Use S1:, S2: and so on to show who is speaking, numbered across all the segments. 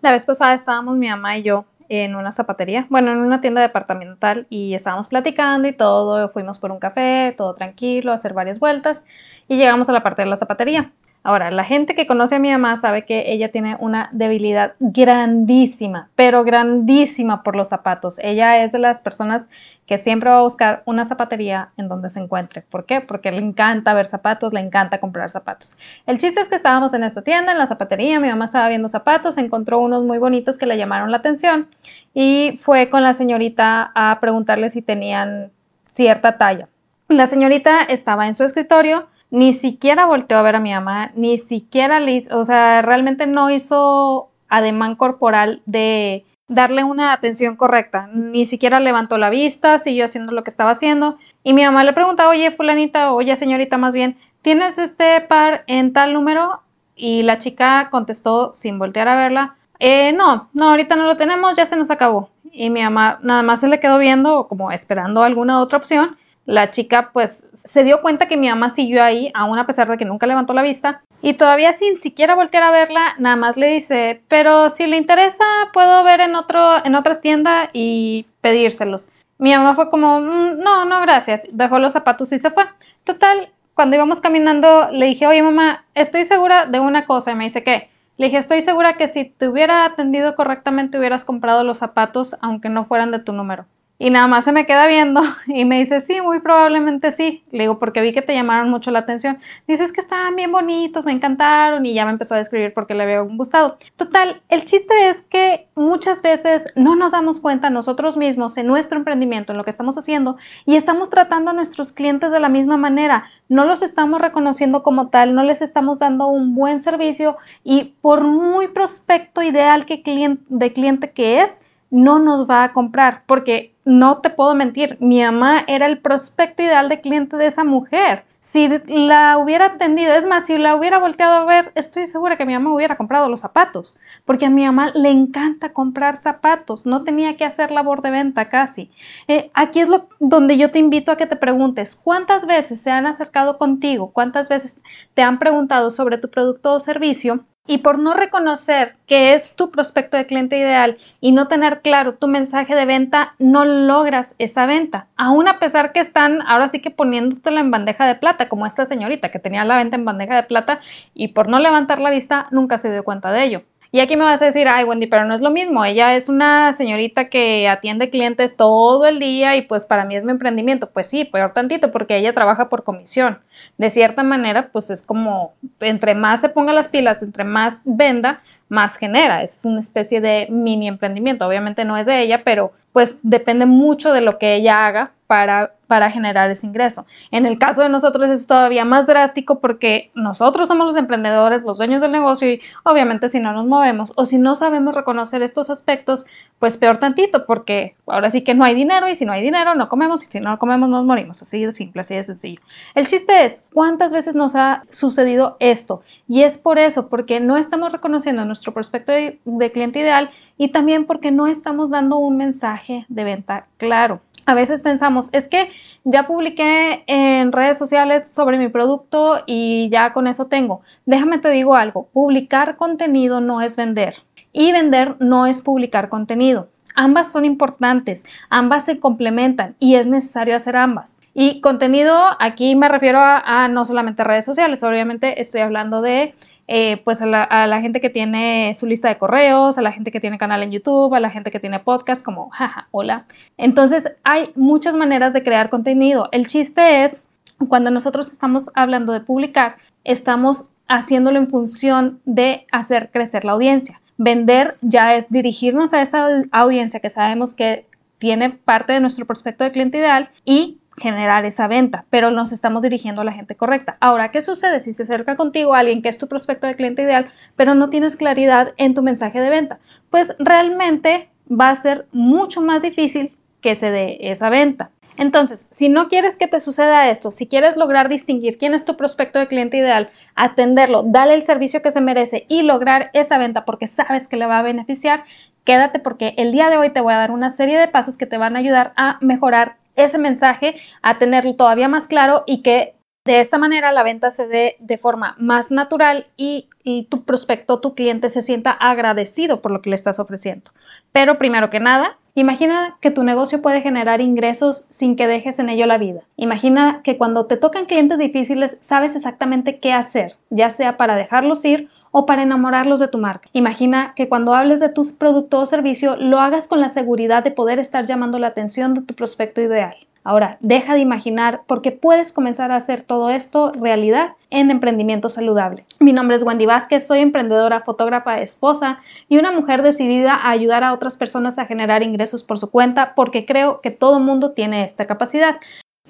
S1: La vez pasada estábamos mi mamá y yo en una zapatería, bueno, en una tienda departamental y estábamos platicando y todo, fuimos por un café, todo tranquilo, a hacer varias vueltas y llegamos a la parte de la zapatería. Ahora, la gente que conoce a mi mamá sabe que ella tiene una debilidad grandísima, pero grandísima por los zapatos. Ella es de las personas que siempre va a buscar una zapatería en donde se encuentre. ¿Por qué? Porque le encanta ver zapatos, le encanta comprar zapatos. El chiste es que estábamos en esta tienda, en la zapatería, mi mamá estaba viendo zapatos, encontró unos muy bonitos que le llamaron la atención y fue con la señorita a preguntarle si tenían cierta talla. La señorita estaba en su escritorio, ni siquiera volteó a ver a mi mamá, ni siquiera le hizo, o sea, realmente no hizo ademán corporal de darle una atención correcta, ni siquiera levantó la vista, siguió haciendo lo que estaba haciendo y mi mamá le pregunta, oye fulanita, oye señorita más bien, ¿tienes este par en tal número? Y la chica contestó sin voltear a verla, eh, no, no, ahorita no lo tenemos, ya se nos acabó. Y mi mamá nada más se le quedó viendo como esperando alguna otra opción la chica pues se dio cuenta que mi mamá siguió ahí, aún a pesar de que nunca levantó la vista. Y todavía sin siquiera voltear a verla, nada más le dice, pero si le interesa, puedo ver en, otro, en otras tiendas y pedírselos. Mi mamá fue como, mm, no, no, gracias. Dejó los zapatos y se fue. Total, cuando íbamos caminando, le dije, oye mamá, estoy segura de una cosa. Y me dice, ¿qué? Le dije, estoy segura que si te hubiera atendido correctamente hubieras comprado los zapatos aunque no fueran de tu número. Y nada más se me queda viendo y me dice, sí, muy probablemente sí. Le digo, porque vi que te llamaron mucho la atención. Dices que estaban bien bonitos, me encantaron y ya me empezó a describir porque le había gustado. Total, el chiste es que muchas veces no nos damos cuenta nosotros mismos en nuestro emprendimiento, en lo que estamos haciendo y estamos tratando a nuestros clientes de la misma manera. No los estamos reconociendo como tal, no les estamos dando un buen servicio y por muy prospecto ideal que cliente, de cliente que es, no nos va a comprar porque no te puedo mentir, mi mamá era el prospecto ideal de cliente de esa mujer. Si la hubiera atendido, es más, si la hubiera volteado a ver, estoy segura que mi mamá hubiera comprado los zapatos, porque a mi mamá le encanta comprar zapatos, no tenía que hacer labor de venta casi. Eh, aquí es lo, donde yo te invito a que te preguntes, ¿cuántas veces se han acercado contigo? ¿Cuántas veces te han preguntado sobre tu producto o servicio y por no reconocer que es tu prospecto de cliente ideal y no tener claro tu mensaje de venta, no logras esa venta. Aún a pesar que están ahora sí que poniéndotela en bandeja de plata, como esta señorita que tenía la venta en bandeja de plata y por no levantar la vista nunca se dio cuenta de ello. Y aquí me vas a decir, ay Wendy, pero no es lo mismo. Ella es una señorita que atiende clientes todo el día y pues para mí es mi emprendimiento. Pues sí, peor tantito porque ella trabaja por comisión. De cierta manera, pues es como, entre más se ponga las pilas, entre más venda, más genera. Es una especie de mini emprendimiento. Obviamente no es de ella, pero pues depende mucho de lo que ella haga para, generar ese ingreso. En el caso de nosotros es todavía más drástico porque nosotros somos los emprendedores, los dueños del negocio y obviamente si no nos movemos o si no sabemos reconocer estos aspectos, pues peor tantito porque ahora sí que no hay dinero y si no hay dinero no comemos y si no comemos nos morimos. Así de simple, así de sencillo. El chiste es, ¿cuántas veces nos ha sucedido esto? Y es por eso, porque no estamos reconociendo nuestro prospecto de cliente ideal y también porque no estamos dando un mensaje de venta claro a veces pensamos, es que ya publiqué en redes sociales sobre mi producto y ya con eso tengo. Déjame te digo algo, publicar contenido no es vender y vender no es publicar contenido. Ambas son importantes, ambas se complementan y es necesario hacer ambas. Y contenido, aquí me refiero a, a no solamente redes sociales, obviamente estoy hablando de eh, pues a la, gente que tiene su lista de correos, a la gente que tiene canal en YouTube, a la gente que tiene podcast, como, jaja, hola. Entonces, hay muchas maneras de crear contenido. El chiste es, cuando nosotros estamos hablando de publicar, estamos haciéndolo en función de hacer crecer la audiencia. Vender ya es dirigirnos a esa audiencia que sabemos que tiene parte de nuestro prospecto de cliente ideal y generar esa venta, pero nos estamos dirigiendo a la gente correcta. Ahora, ¿qué sucede si se acerca contigo alguien que es tu prospecto de cliente ideal, pero no tienes claridad en tu mensaje de venta? Pues realmente va a ser mucho más difícil que se dé esa venta. Entonces, si no quieres que te suceda esto, si quieres lograr distinguir quién es tu prospecto de cliente ideal, atenderlo, darle el servicio que se merece y lograr esa venta porque sabes que le va a beneficiar, quédate porque el día de hoy te voy a dar una serie de pasos que te van a ayudar a mejorar ese mensaje, a tenerlo todavía más claro y que De esta manera la venta se dé de forma más natural y, tu prospecto, tu cliente se sienta agradecido por lo que le estás ofreciendo. Pero primero que nada, Imagina que tu negocio puede generar ingresos sin que dejes en ello la vida. Imagina que cuando te tocan clientes difíciles sabes exactamente qué hacer, ya sea para dejarlos ir o para enamorarlos de tu marca. Imagina que cuando hables de tus producto o servicio lo hagas con la seguridad de poder estar llamando la atención de tu prospecto ideal. Ahora, deja de imaginar porque puedes comenzar a hacer todo esto realidad en emprendimiento saludable. Mi nombre es Wendy Vázquez, soy emprendedora, fotógrafa, esposa y una mujer decidida a ayudar a otras personas a generar ingresos por su cuenta porque creo que todo mundo tiene esta capacidad.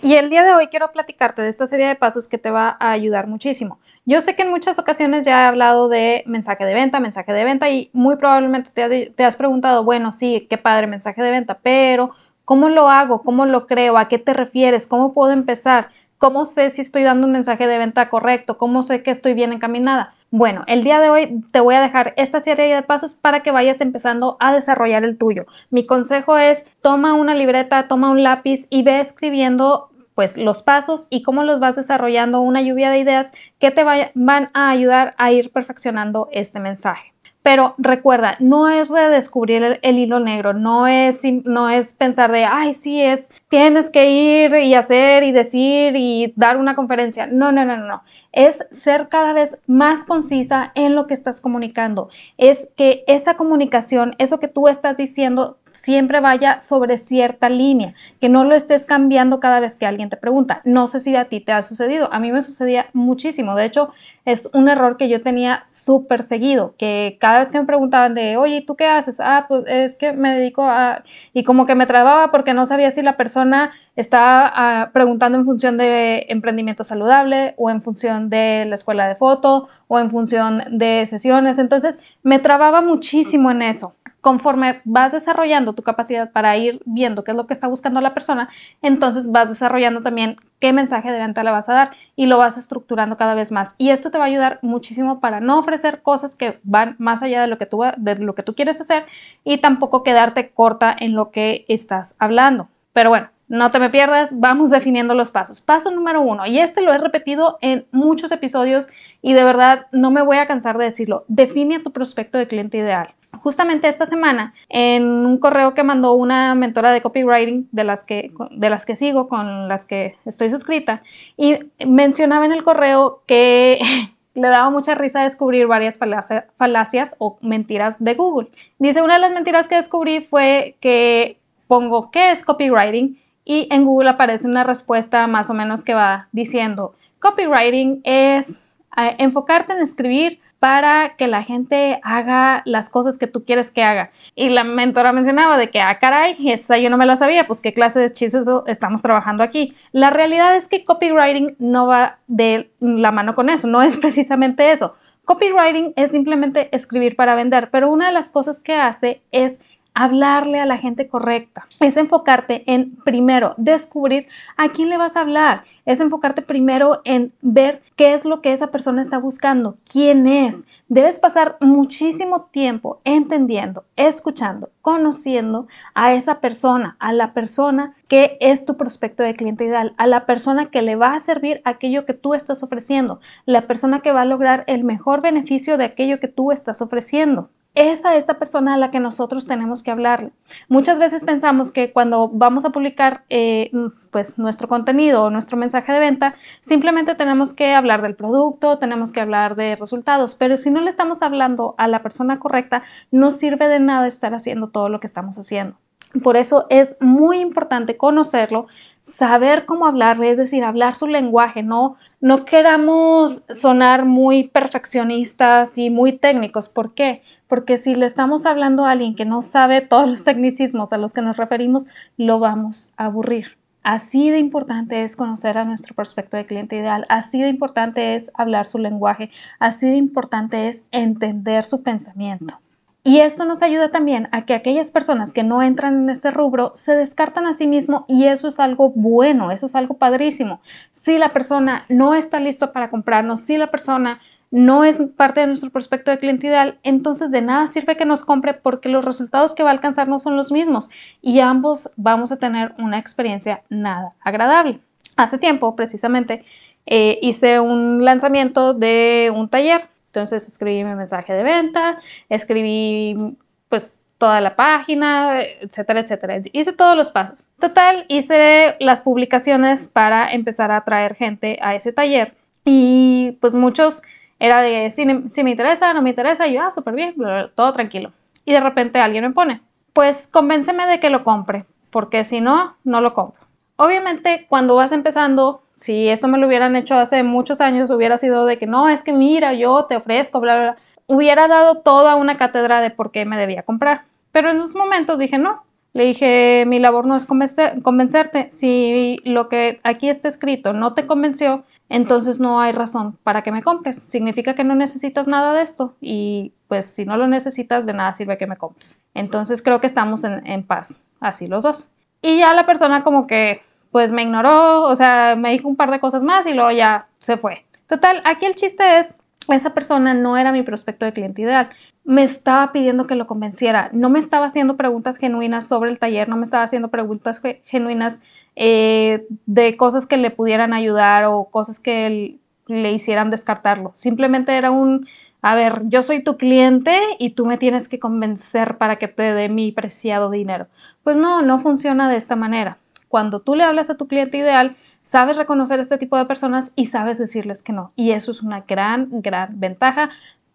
S1: Y el día de hoy quiero platicarte de esta serie de pasos que te va a ayudar muchísimo. Yo sé que en muchas ocasiones ya he hablado de mensaje de venta, mensaje de venta y muy probablemente te has, te has preguntado, bueno, sí, qué padre mensaje de venta, pero ¿Cómo lo hago? ¿Cómo lo creo? ¿A qué te refieres? ¿Cómo puedo empezar? ¿Cómo sé si estoy dando un mensaje de venta correcto? ¿Cómo sé que estoy bien encaminada? Bueno, el día de hoy te voy a dejar esta serie de pasos para que vayas empezando a desarrollar el tuyo. Mi consejo es toma una libreta, toma un lápiz y ve escribiendo pues los pasos y cómo los vas desarrollando una lluvia de ideas que te van a ayudar a ir perfeccionando este mensaje. Pero recuerda, no es redescubrir el, hilo negro, no es, no es pensar de, ay, sí, es, tienes que ir y hacer y decir y dar una conferencia. No, no, no, no. Es ser cada vez más concisa en lo que estás comunicando. Es que esa comunicación, eso que tú estás diciendo, siempre vaya sobre cierta línea, que no lo estés cambiando cada vez que alguien te pregunta. No sé si a ti te ha sucedido, a mí me sucedía muchísimo, de hecho es un error que yo tenía súper seguido, que cada vez que me preguntaban de, oye, ¿tú qué haces? Ah, pues es que me dedico a... y como que me trababa porque no sabía si la persona estaba ah, preguntando en función de emprendimiento saludable o en función de la escuela de foto o en función de sesiones, entonces me trababa muchísimo en eso conforme vas desarrollando tu capacidad para ir viendo qué es lo que está buscando la persona, entonces vas desarrollando también qué mensaje de venta le vas a dar y lo vas estructurando cada vez más. Y esto te va a ayudar muchísimo para no ofrecer cosas que van más allá de lo que tú, de lo que tú quieres hacer y tampoco quedarte corta en lo que estás hablando. Pero bueno, no te me pierdas, vamos definiendo los pasos. Paso número uno, y este lo he repetido en muchos episodios y de verdad no me voy a cansar de decirlo, define tu prospecto de cliente ideal. Justamente esta semana, en un correo que mandó una mentora de copywriting de las que, de las que sigo, con las que estoy suscrita, y mencionaba en el correo que le daba mucha risa descubrir varias falacias o mentiras de Google. Dice, una de las mentiras que descubrí fue que pongo qué es copywriting y en Google aparece una respuesta más o menos que va diciendo, copywriting es eh, enfocarte en escribir para que la gente haga las cosas que tú quieres que haga. Y la mentora mencionaba de que, ah, caray, esa yo no me la sabía, pues qué clase de hechizo estamos trabajando aquí. La realidad es que copywriting no va de la mano con eso, no es precisamente eso. Copywriting es simplemente escribir para vender, pero una de las cosas que hace es hablarle a la gente correcta. Es enfocarte en primero descubrir a quién le vas a hablar. Es enfocarte primero en ver qué es lo que esa persona está buscando, quién es. Debes pasar muchísimo tiempo entendiendo, escuchando, conociendo a esa persona, a la persona que es tu prospecto de cliente ideal, a la persona que le va a servir aquello que tú estás ofreciendo, la persona que va a lograr el mejor beneficio de aquello que tú estás ofreciendo es a esta persona a la que nosotros tenemos que hablarle. Muchas veces pensamos que cuando vamos a publicar eh, pues nuestro contenido o nuestro mensaje de venta, simplemente tenemos que hablar del producto, tenemos que hablar de resultados, pero si no le estamos hablando a la persona correcta, no sirve de nada estar haciendo todo lo que estamos haciendo. Por eso es muy importante conocerlo, saber cómo hablarle, es decir, hablar su lenguaje, no, no queramos sonar muy perfeccionistas y muy técnicos. ¿Por qué? Porque si le estamos hablando a alguien que no sabe todos los tecnicismos a los que nos referimos, lo vamos a aburrir. Así de importante es conocer a nuestro prospecto de cliente ideal, así de importante es hablar su lenguaje, así de importante es entender su pensamiento. Y esto nos ayuda también a que aquellas personas que no entran en este rubro se descartan a sí mismo y eso es algo bueno, eso es algo padrísimo. Si la persona no está listo para comprarnos, si la persona no es parte de nuestro prospecto de cliente entonces de nada sirve que nos compre porque los resultados que va a alcanzar no son los mismos y ambos vamos a tener una experiencia nada agradable. Hace tiempo, precisamente, eh, hice un lanzamiento de un taller. Entonces escribí mi mensaje de venta, escribí pues toda la página, etcétera, etcétera. Hice todos los pasos. Total, hice las publicaciones para empezar a atraer gente a ese taller. Y pues muchos era de si, me interesa, no me interesa, y yo, ah, súper bien, todo tranquilo. Y de repente alguien me pone, pues convénceme de que lo compre, porque si no, no lo compro. Obviamente, cuando vas empezando, si esto me lo hubieran hecho hace muchos años, hubiera sido de que no, es que mira, yo te ofrezco, bla, bla. Hubiera dado toda una cátedra de por qué me debía comprar. Pero en esos momentos dije, no. Le dije, mi labor no es convencerte. Si lo que aquí está escrito no te convenció, entonces no hay razón para que me compres. Significa que no necesitas nada de esto y pues si no lo necesitas, de nada sirve que me compres. Entonces creo que estamos en, en paz, así los dos. Y ya la persona como que pues me ignoró, o sea, me dijo un par de cosas más y luego ya se fue. Total, aquí el chiste es, esa persona no era mi prospecto de cliente ideal. Me estaba pidiendo que lo convenciera. No me estaba haciendo preguntas genuinas sobre el taller, no me estaba haciendo preguntas genuinas eh, de cosas que le pudieran ayudar o cosas que le hicieran descartarlo. Simplemente era un, a ver, yo soy tu cliente y tú me tienes que convencer para que te dé mi preciado dinero. Pues no, no funciona de esta manera. Cuando tú le hablas a tu cliente ideal, sabes reconocer este tipo de personas y sabes decirles que no. Y eso es una gran, gran ventaja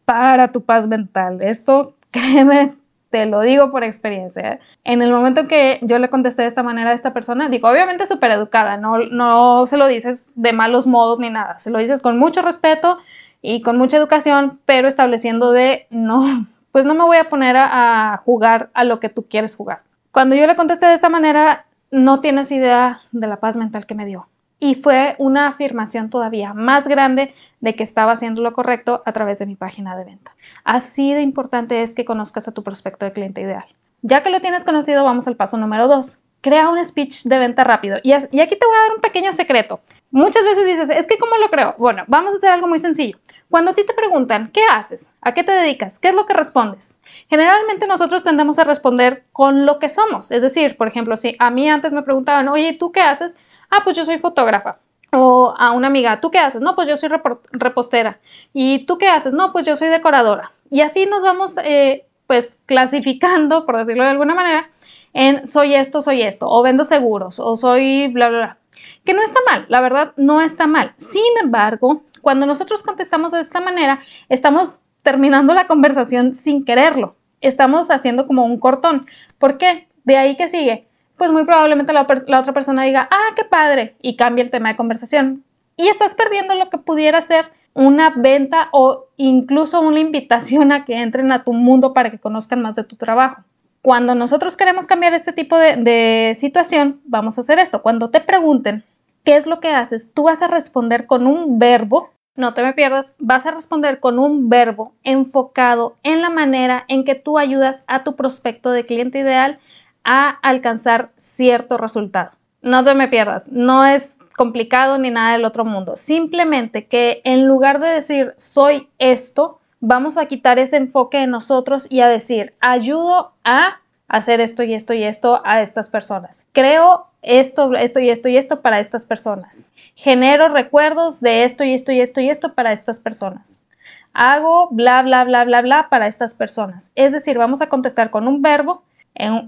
S1: para tu paz mental. Esto, créeme, te lo digo por experiencia. En el momento que yo le contesté de esta manera a esta persona, digo, obviamente súper educada, no, no se lo dices de malos modos ni nada, se lo dices con mucho respeto y con mucha educación, pero estableciendo de no, pues no me voy a poner a jugar a lo que tú quieres jugar. Cuando yo le contesté de esta manera, no tienes idea de la paz mental que me dio. Y fue una afirmación todavía más grande de que estaba haciendo lo correcto a través de mi página de venta. Así de importante es que conozcas a tu prospecto de cliente ideal. Ya que lo tienes conocido, vamos al paso número dos. Crea un speech de venta rápido. Y, aquí te voy a dar un pequeño secreto. Muchas veces dices, es que ¿cómo lo creo? Bueno, vamos a hacer algo muy sencillo. Cuando a ti te preguntan, ¿qué haces? ¿A qué te dedicas? ¿Qué es lo que respondes? Generalmente nosotros tendemos a responder con lo que somos. Es decir, por ejemplo, si a mí antes me preguntaban, oye, ¿tú qué haces? Ah, pues yo soy fotógrafa. O a una amiga, ¿tú qué haces? No, pues yo soy repostera. ¿Y tú qué haces? No, pues yo soy decoradora. Y así nos vamos, eh, pues, clasificando, por decirlo de alguna manera, en soy esto, soy esto, o vendo seguros, o soy bla, bla, bla. Que no está mal, la verdad, no está mal. Sin embargo, cuando nosotros contestamos de esta manera, estamos terminando la conversación sin quererlo. Estamos haciendo como un cortón. ¿Por qué? De ahí que sigue. Pues muy probablemente la, otra persona diga, ah, qué padre, y cambia el tema de conversación. Y estás perdiendo lo que pudiera ser una venta o incluso una invitación a que entren a tu mundo para que conozcan más de tu trabajo. Cuando nosotros queremos cambiar este tipo de, situación, vamos a hacer esto. Cuando te pregunten, ¿qué es lo que haces? Tú vas a responder con un verbo no te me pierdas, vas a responder con un verbo enfocado en la manera en que tú ayudas a tu prospecto de cliente ideal a alcanzar cierto resultado. No te me pierdas, no es complicado ni nada del otro mundo. Simplemente que en lugar de decir soy esto, vamos a quitar ese enfoque de nosotros y a decir ayudo a hacer esto y esto y esto a estas personas. Creo esto, esto y esto y esto para estas personas genero recuerdos de esto y esto y esto y esto para estas personas. Hago bla, bla, bla, bla, bla para estas personas. Es decir, vamos a contestar con un verbo,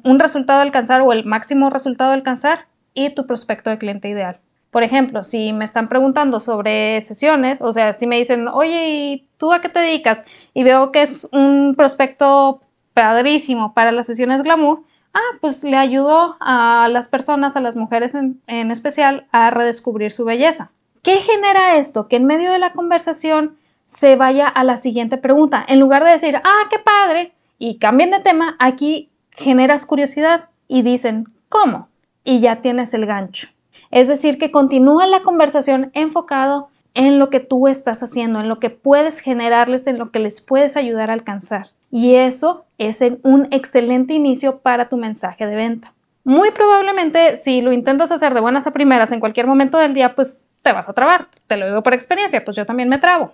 S1: un resultado alcanzar o el máximo resultado alcanzar y tu prospecto de cliente ideal. Por ejemplo, si me están preguntando sobre sesiones, o sea, si me dicen, oye, ¿y tú a qué te dedicas? Y veo que es un prospecto padrísimo para las sesiones glamour, ah, pues le ayudó a las personas, a las mujeres en, especial, a redescubrir su belleza. ¿Qué genera esto? Que en medio de la conversación se vaya a la siguiente pregunta. En lugar de decir, ah, qué padre, y cambien de tema, aquí generas curiosidad y dicen, ¿cómo? Y ya tienes el gancho. Es decir, que continúa la conversación enfocado en lo que tú estás haciendo, en lo que puedes generarles, en lo que les puedes ayudar a alcanzar y eso es un excelente inicio para tu mensaje de venta. Muy probablemente si lo intentas hacer de buenas a primeras en cualquier momento del día, pues te vas a trabar. Te lo digo por experiencia, pues yo también me trabo.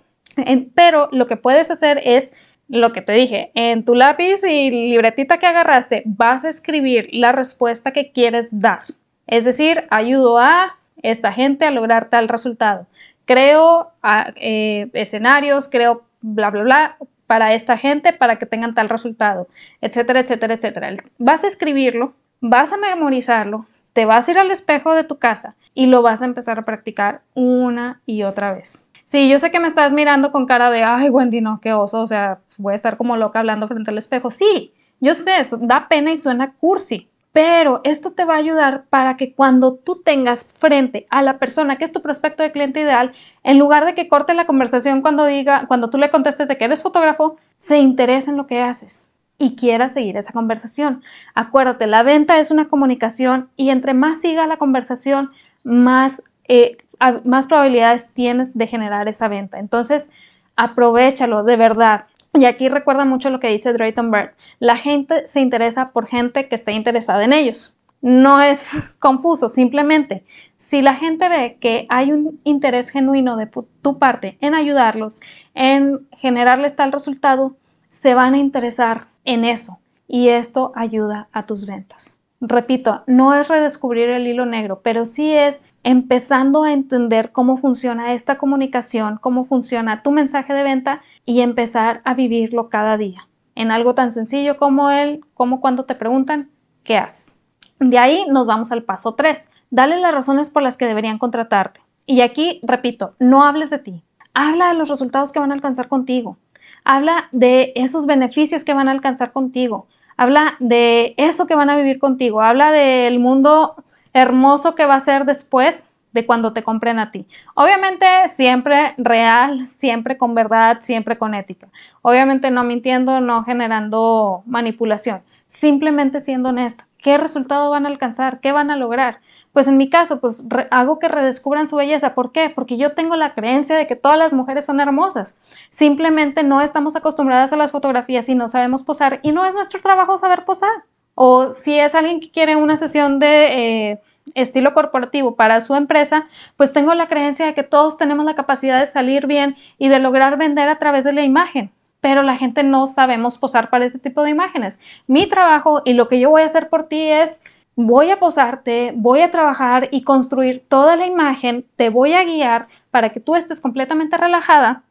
S1: Pero lo que puedes hacer es lo que te dije, en tu lápiz y libretita que agarraste, vas a escribir la respuesta que quieres dar. Es decir, ayudo a esta gente a lograr tal resultado. creo ah, eh, escenarios, creo bla, bla, bla para esta gente para que tengan tal resultado, etcétera, etcétera, etcétera. Vas a escribirlo, vas a memorizarlo, te vas a ir al espejo de tu casa y lo vas a empezar a practicar una y otra vez. Sí, yo sé que me estás mirando con cara de, ay, Wendy, no, qué oso, o sea, voy a estar como loca hablando frente al espejo. Sí, yo sé, eso da pena y suena cursi, pero esto te va a ayudar para que cuando tú tengas frente a la persona que es tu prospecto de cliente ideal, en lugar de que corte la conversación cuando diga, cuando tú le contestes de que eres fotógrafo, se interese en lo que haces y quiera seguir esa conversación. Acuérdate, la venta es una comunicación y entre más siga la conversación, más, eh, más probabilidades tienes de generar esa venta. Entonces, aprovechalo de verdad. Y aquí recuerda mucho lo que dice Drayton Bird. La gente se interesa por gente que esté interesada en ellos. No es confuso, simplemente si la gente ve que hay un interés genuino de tu parte en ayudarlos, en generarles tal resultado, se van a interesar en eso y esto ayuda a tus ventas. Repito, no es redescubrir el hilo negro, pero sí es empezando a entender cómo funciona esta comunicación, cómo funciona tu mensaje de venta y empezar a vivirlo cada día en algo tan sencillo como el, como cuando te preguntan qué haces. De ahí nos vamos al paso 3. Dale las razones por las que deberían contratarte. Y aquí, repito, no hables de ti. Habla de los resultados que van a alcanzar contigo. Habla de esos beneficios que van a alcanzar contigo. Habla de eso que van a vivir contigo. Habla del mundo hermoso que va a ser después de cuando te compren a ti. Obviamente siempre real, siempre con verdad, siempre con ética. Obviamente no mintiendo, no generando manipulación. Simplemente siendo honesta. ¿Qué resultado van a alcanzar? ¿Qué van a lograr? Pues en mi caso, pues hago que redescubran su belleza. ¿Por qué? Porque yo tengo la creencia de que todas las mujeres son hermosas. Simplemente no estamos acostumbradas a las fotografías y no sabemos posar y no es nuestro trabajo saber posar. O si es alguien que quiere una sesión de eh, estilo corporativo para su empresa, pues tengo la creencia de que todos tenemos la capacidad de salir bien y de lograr vender a través de la imagen pero la gente no sabemos posar para ese tipo de imágenes. Mi trabajo y lo que yo voy a hacer por ti es voy a posarte, voy a trabajar y construir toda la imagen, te voy a guiar para que tú estés completamente relajada,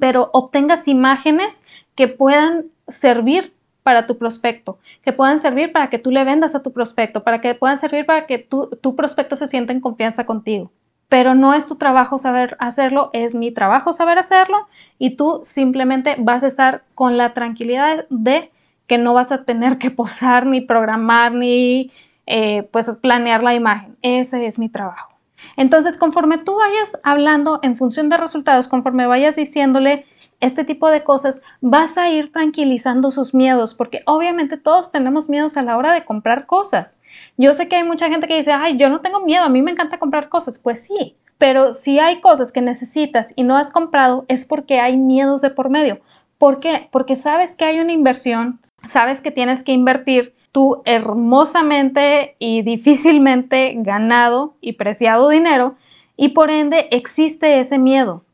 S1: pero obtengas imágenes que puedan servir para tu prospecto, que puedan servir para que tú le vendas a tu prospecto, para que puedan servir para que tu, tu prospecto se sienta en confianza contigo. Pero no es tu trabajo saber hacerlo, es mi trabajo saber hacerlo y tú simplemente vas a estar con la tranquilidad de que no vas a tener que posar ni programar ni eh, pues planear la imagen. Ese es mi trabajo. Entonces, conforme tú vayas hablando en función de resultados, conforme vayas diciéndole este tipo de cosas, vas a ir tranquilizando sus miedos, porque obviamente todos tenemos miedos a la hora de comprar cosas. Yo sé que hay mucha gente que dice, ay, yo no tengo miedo, a mí me encanta comprar cosas. Pues sí, pero si hay cosas que necesitas y no has comprado, es porque hay miedos de por medio. ¿Por qué? Porque sabes que hay una inversión, sabes que tienes que invertir tu hermosamente y difícilmente ganado y preciado dinero y por ende existe ese miedo.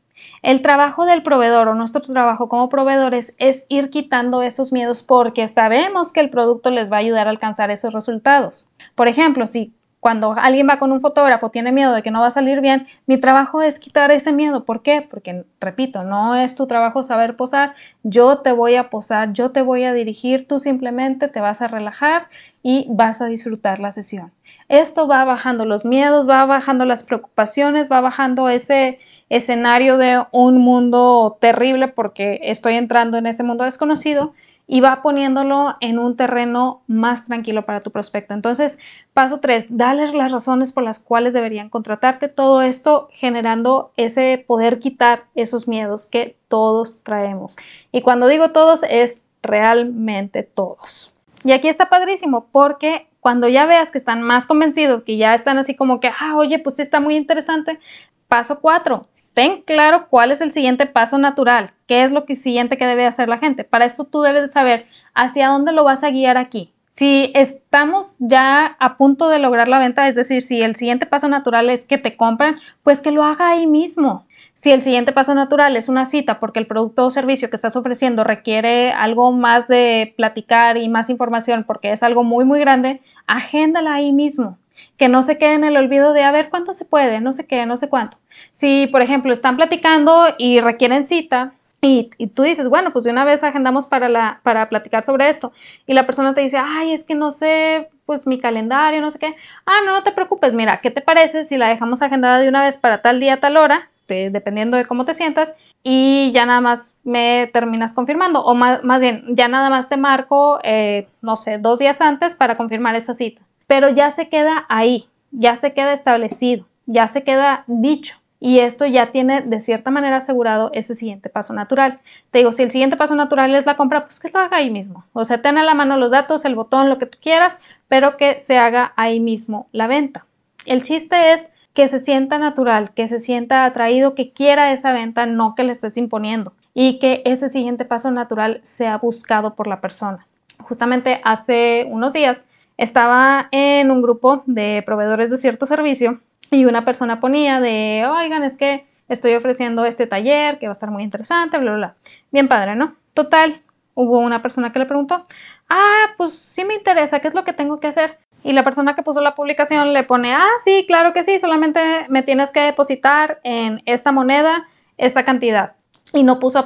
S1: El trabajo del proveedor o nuestro trabajo como proveedores es ir quitando esos miedos porque sabemos que el producto les va a ayudar a alcanzar esos resultados. Por ejemplo, si cuando alguien va con un fotógrafo, tiene miedo de que no va a salir bien, mi trabajo es quitar ese miedo. ¿Por qué? Porque, repito, no es tu trabajo saber posar, yo te voy a posar, yo te voy a dirigir, tú simplemente te vas a relajar y vas a disfrutar la sesión. Esto va bajando los miedos, va bajando las preocupaciones, va bajando ese escenario de un mundo terrible porque estoy entrando en ese mundo desconocido y va poniéndolo en un terreno más tranquilo para tu prospecto. Entonces, paso tres, dales las razones por las cuales deberían contratarte. Todo esto generando ese poder quitar esos miedos que todos traemos. Y cuando digo todos, es realmente todos. Y aquí está padrísimo porque cuando ya veas que están más convencidos, que ya están así como que, ah, oye, pues está muy interesante, paso cuatro, ten claro cuál es el siguiente paso natural, qué es lo que siguiente que debe hacer la gente. Para esto tú debes de saber hacia dónde lo vas a guiar aquí. Si estamos ya a punto de lograr la venta, es decir, si el siguiente paso natural es que te compren, pues que lo haga ahí mismo. Si el siguiente paso natural es una cita porque el producto o servicio que estás ofreciendo requiere algo más de platicar y más información porque es algo muy, muy grande, agéndala ahí mismo. Que no se quede en el olvido de a ver cuánto se puede, no sé qué, no sé cuánto. Si, por ejemplo, están platicando y requieren cita, y, tú dices, bueno, pues de una vez agendamos para, la, para platicar sobre esto. Y la persona te dice, ay, es que no sé, pues mi calendario, no sé qué. Ah, no, no te preocupes, mira, ¿qué te parece si la dejamos agendada de una vez para tal día, tal hora? dependiendo de cómo te sientas. Y ya nada más me terminas confirmando. O más, más bien, ya nada más te marco, eh, no sé, dos días antes para confirmar esa cita. Pero ya se queda ahí, ya se queda establecido, ya se queda dicho y esto ya tiene de cierta manera asegurado ese siguiente paso natural. Te digo, si el siguiente paso natural es la compra, pues que lo haga ahí mismo. O sea, ten a la mano los datos, el botón, lo que tú quieras, pero que se haga ahí mismo la venta. El chiste es que se sienta natural, que se sienta atraído, que quiera esa venta, no que le estés imponiendo y que ese siguiente paso natural sea buscado por la persona. Justamente hace unos días estaba en un grupo de proveedores de cierto servicio y una persona ponía de, oigan, es que estoy ofreciendo este taller que va a estar muy interesante, bla, bla, bla. Bien padre, ¿no? Total, hubo una persona que le preguntó, ah, pues sí me interesa, ¿qué es lo que tengo que hacer? Y la persona que puso la publicación le pone, ah, sí, claro que sí, solamente me tienes que depositar en esta moneda esta cantidad. Y no puso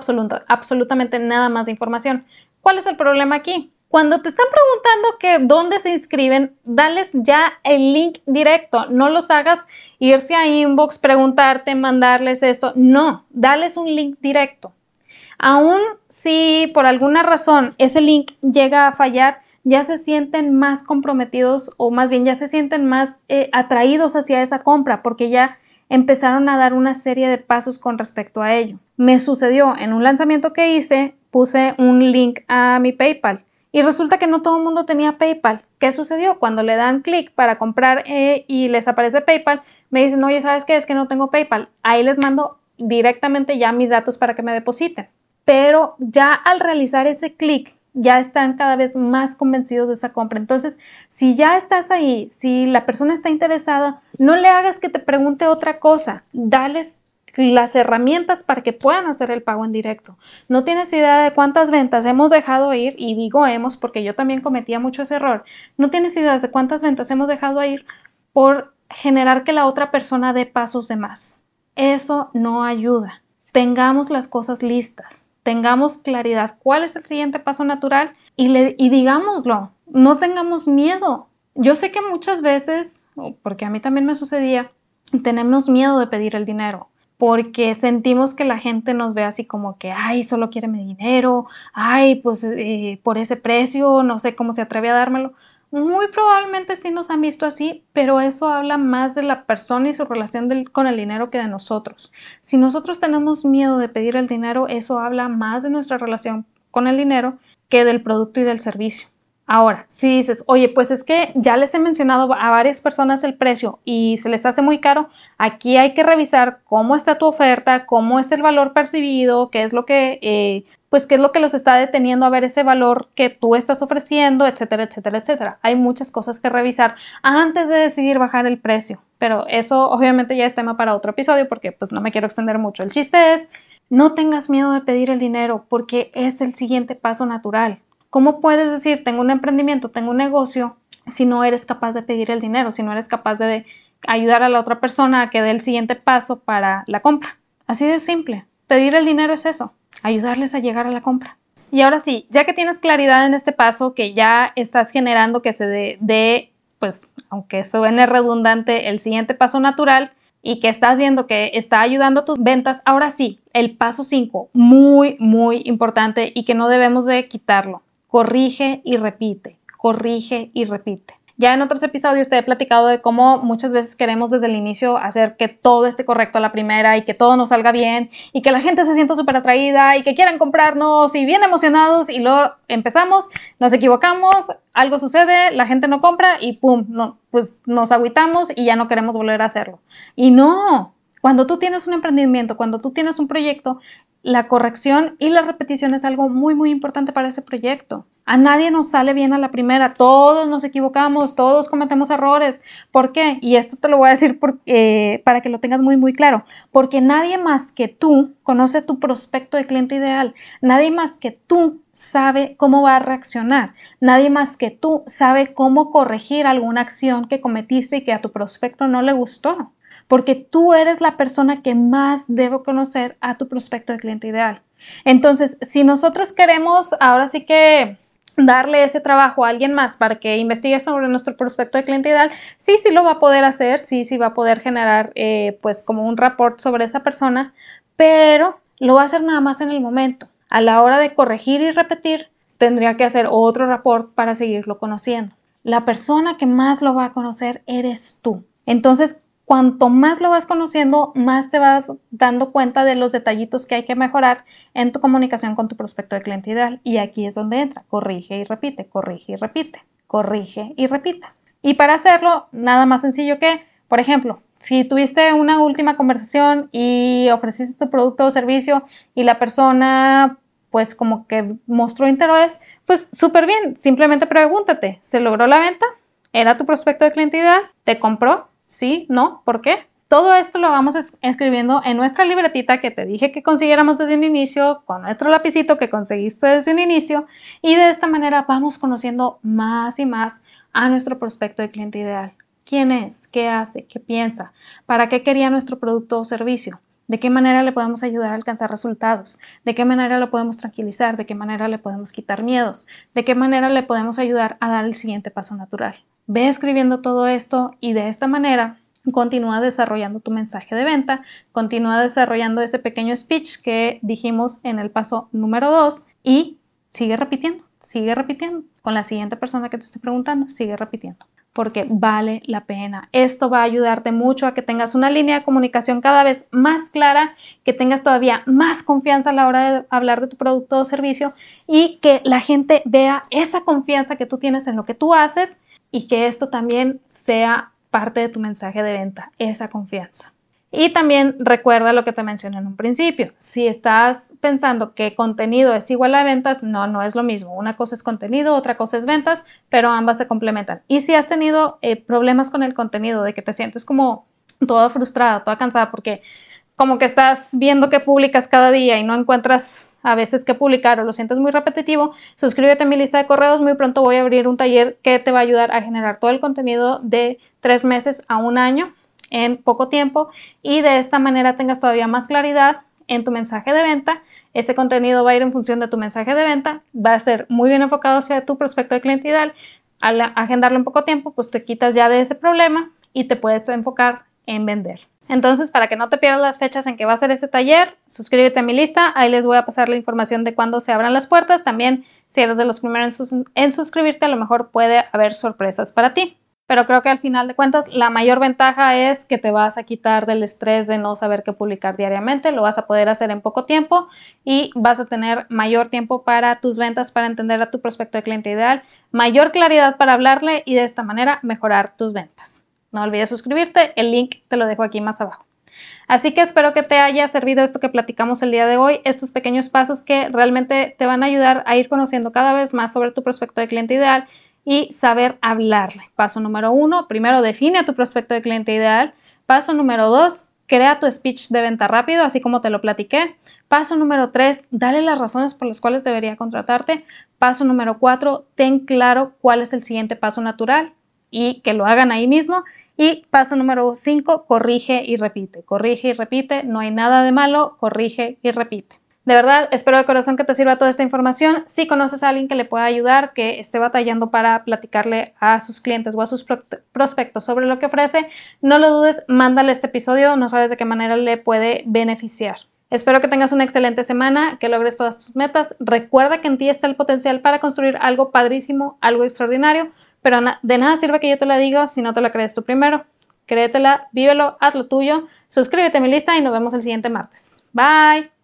S1: absolutamente nada más de información. ¿Cuál es el problema aquí? Cuando te están preguntando que dónde se inscriben, dales ya el link directo. No los hagas irse a inbox, preguntarte, mandarles esto. No, dales un link directo. Aún si por alguna razón ese link llega a fallar, ya se sienten más comprometidos o más bien ya se sienten más eh, atraídos hacia esa compra porque ya empezaron a dar una serie de pasos con respecto a ello. Me sucedió en un lanzamiento que hice, puse un link a mi PayPal y resulta que no todo el mundo tenía PayPal. ¿Qué sucedió? Cuando le dan clic para comprar eh, y les aparece PayPal, me dicen, oye, ¿sabes qué? Es que no tengo PayPal. Ahí les mando directamente ya mis datos para que me depositen. Pero ya al realizar ese clic, ya están cada vez más convencidos de esa compra. Entonces, si ya estás ahí, si la persona está interesada, no le hagas que te pregunte otra cosa. Dales las herramientas para que puedan hacer el pago en directo. No tienes idea de cuántas ventas hemos dejado ir, y digo hemos porque yo también cometía mucho ese error. No tienes idea de cuántas ventas hemos dejado ir por generar que la otra persona dé pasos de más. Eso no ayuda. Tengamos las cosas listas, tengamos claridad cuál es el siguiente paso natural y, digámoslo. No tengamos miedo. Yo sé que muchas veces, porque a mí también me sucedía, tenemos miedo de pedir el dinero porque sentimos que la gente nos ve así como que, ay, solo quiere mi dinero, ay, pues eh, por ese precio, no sé cómo se atreve a dármelo. Muy probablemente sí nos han visto así, pero eso habla más de la persona y su relación con el dinero que de nosotros. Si nosotros tenemos miedo de pedir el dinero, eso habla más de nuestra relación con el dinero que del producto y del servicio. Ahora, si dices, oye, pues es que ya les he mencionado a varias personas el precio y se les hace muy caro, aquí hay que revisar cómo está tu oferta, cómo es el valor percibido, qué es lo que, eh, pues qué es lo que los está deteniendo a ver ese valor que tú estás ofreciendo, etcétera, etcétera, etcétera. Hay muchas cosas que revisar antes de decidir bajar el precio, pero eso obviamente ya es tema para otro episodio porque pues no me quiero extender mucho. El chiste es, no tengas miedo de pedir el dinero porque es el siguiente paso natural. ¿Cómo puedes decir, tengo un emprendimiento, tengo un negocio, si no eres capaz de pedir el dinero, si no eres capaz de ayudar a la otra persona a que dé el siguiente paso para la compra? Así de simple. Pedir el dinero es eso, ayudarles a llegar a la compra. Y ahora sí, ya que tienes claridad en este paso, que ya estás generando que se dé, pues, aunque suene redundante, el siguiente paso natural y que estás viendo que está ayudando a tus ventas, ahora sí, el paso 5, muy, muy importante y que no debemos de quitarlo corrige y repite, corrige y repite. Ya en otros episodios te he platicado de cómo muchas veces queremos desde el inicio hacer que todo esté correcto a la primera y que todo nos salga bien y que la gente se sienta súper atraída y que quieran comprarnos y bien emocionados y luego empezamos, nos equivocamos, algo sucede, la gente no compra y pum, no, pues nos agüitamos y ya no queremos volver a hacerlo. Y no, cuando tú tienes un emprendimiento, cuando tú tienes un proyecto, la corrección y la repetición es algo muy, muy importante para ese proyecto. A nadie nos sale bien a la primera, todos nos equivocamos, todos cometemos errores. ¿Por qué? Y esto te lo voy a decir eh, para que lo tengas muy, muy claro. Porque nadie más que tú conoce tu prospecto de cliente ideal. Nadie más que tú sabe cómo va a reaccionar. Nadie más que tú sabe cómo corregir alguna acción que cometiste y que a tu prospecto no le gustó. Porque tú eres la persona que más debe conocer a tu prospecto de cliente ideal. Entonces, si nosotros queremos, ahora sí que darle ese trabajo a alguien más para que investigue sobre nuestro prospecto de cliente ideal, sí, sí lo va a poder hacer, sí, sí va a poder generar eh, pues como un report sobre esa persona, pero lo va a hacer nada más en el momento. A la hora de corregir y repetir, tendría que hacer otro report para seguirlo conociendo. La persona que más lo va a conocer eres tú. Entonces, cuanto más lo vas conociendo, más te vas dando cuenta de los detallitos que hay que mejorar en tu comunicación con tu prospecto de cliente ideal. Y aquí es donde entra, corrige y repite, corrige y repite, corrige y repite. Y para hacerlo, nada más sencillo que, por ejemplo, si tuviste una última conversación y ofreciste tu producto o servicio y la persona pues como que mostró interés, pues súper bien, simplemente pregúntate, ¿se logró la venta? ¿Era tu prospecto de cliente ideal? ¿Te compró? ¿Sí? ¿No? ¿Por qué? Todo esto lo vamos escribiendo en nuestra libretita que te dije que consiguiéramos desde un inicio, con nuestro lapicito que conseguiste desde un inicio, y de esta manera vamos conociendo más y más a nuestro prospecto de cliente ideal. ¿Quién es? ¿Qué hace? ¿Qué piensa? ¿Para qué quería nuestro producto o servicio? ¿De qué manera le podemos ayudar a alcanzar resultados? ¿De qué manera lo podemos tranquilizar? ¿De qué manera le podemos quitar miedos? ¿De qué manera le podemos ayudar a dar el siguiente paso natural? Ve escribiendo todo esto y de esta manera continúa desarrollando tu mensaje de venta, continúa desarrollando ese pequeño speech que dijimos en el paso número 2 y sigue repitiendo, sigue repitiendo. Con la siguiente persona que te esté preguntando, sigue repitiendo porque vale la pena. Esto va a ayudarte mucho a que tengas una línea de comunicación cada vez más clara, que tengas todavía más confianza a la hora de hablar de tu producto o servicio y que la gente vea esa confianza que tú tienes en lo que tú haces y que esto también sea parte de tu mensaje de venta, esa confianza. Y también recuerda lo que te mencioné en un principio. Si estás pensando que contenido es igual a ventas, no, no es lo mismo. Una cosa es contenido, otra cosa es ventas, pero ambas se complementan. Y si has tenido eh, problemas con el contenido, de que te sientes como toda frustrada, toda cansada, porque como que estás viendo que publicas cada día y no encuentras a veces que publicar o lo sientes muy repetitivo, suscríbete a mi lista de correos. Muy pronto voy a abrir un taller que te va a ayudar a generar todo el contenido de tres meses a un año en poco tiempo y de esta manera tengas todavía más claridad en tu mensaje de venta. Este contenido va a ir en función de tu mensaje de venta, va a ser muy bien enfocado hacia tu prospecto de cliente ideal. Al agendarlo en poco tiempo, pues te quitas ya de ese problema y te puedes enfocar en vender. Entonces, para que no te pierdas las fechas en que va a ser ese taller, suscríbete a mi lista. Ahí les voy a pasar la información de cuándo se abran las puertas. También, si eres de los primeros en, suscribirte, a lo mejor puede haber sorpresas para ti. Pero creo que al final de cuentas, la mayor ventaja es que te vas a quitar del estrés de no saber qué publicar diariamente. Lo vas a poder hacer en poco tiempo y vas a tener mayor tiempo para tus ventas, para entender a tu prospecto de cliente ideal, mayor claridad para hablarle y de esta manera mejorar tus ventas. No olvides suscribirte, el link te lo dejo aquí más abajo. Así que espero que te haya servido esto que platicamos el día de hoy, estos pequeños pasos que realmente te van a ayudar a ir conociendo cada vez más sobre tu prospecto de cliente ideal y saber hablarle. Paso número uno, primero define a tu prospecto de cliente ideal. Paso número dos, crea tu speech de venta rápido, así como te lo platiqué. Paso número tres, dale las razones por las cuales debería contratarte. Paso número cuatro, ten claro cuál es el siguiente paso natural y que lo hagan ahí mismo. Y paso número 5, corrige y repite. Corrige y repite, no hay nada de malo, corrige y repite. De verdad, espero de corazón que te sirva toda esta información. Si conoces a alguien que le pueda ayudar, que esté batallando para platicarle a sus clientes o a sus prospectos sobre lo que ofrece, no lo dudes, mándale este episodio, no sabes de qué manera le puede beneficiar. Espero que tengas una excelente semana, que logres todas tus metas. Recuerda que en ti está el potencial para construir algo padrísimo, algo extraordinario. Pero de nada sirve que yo te la diga si no te la crees tú primero. Créetela, vívelo, haz lo tuyo, suscríbete a mi lista y nos vemos el siguiente martes. Bye.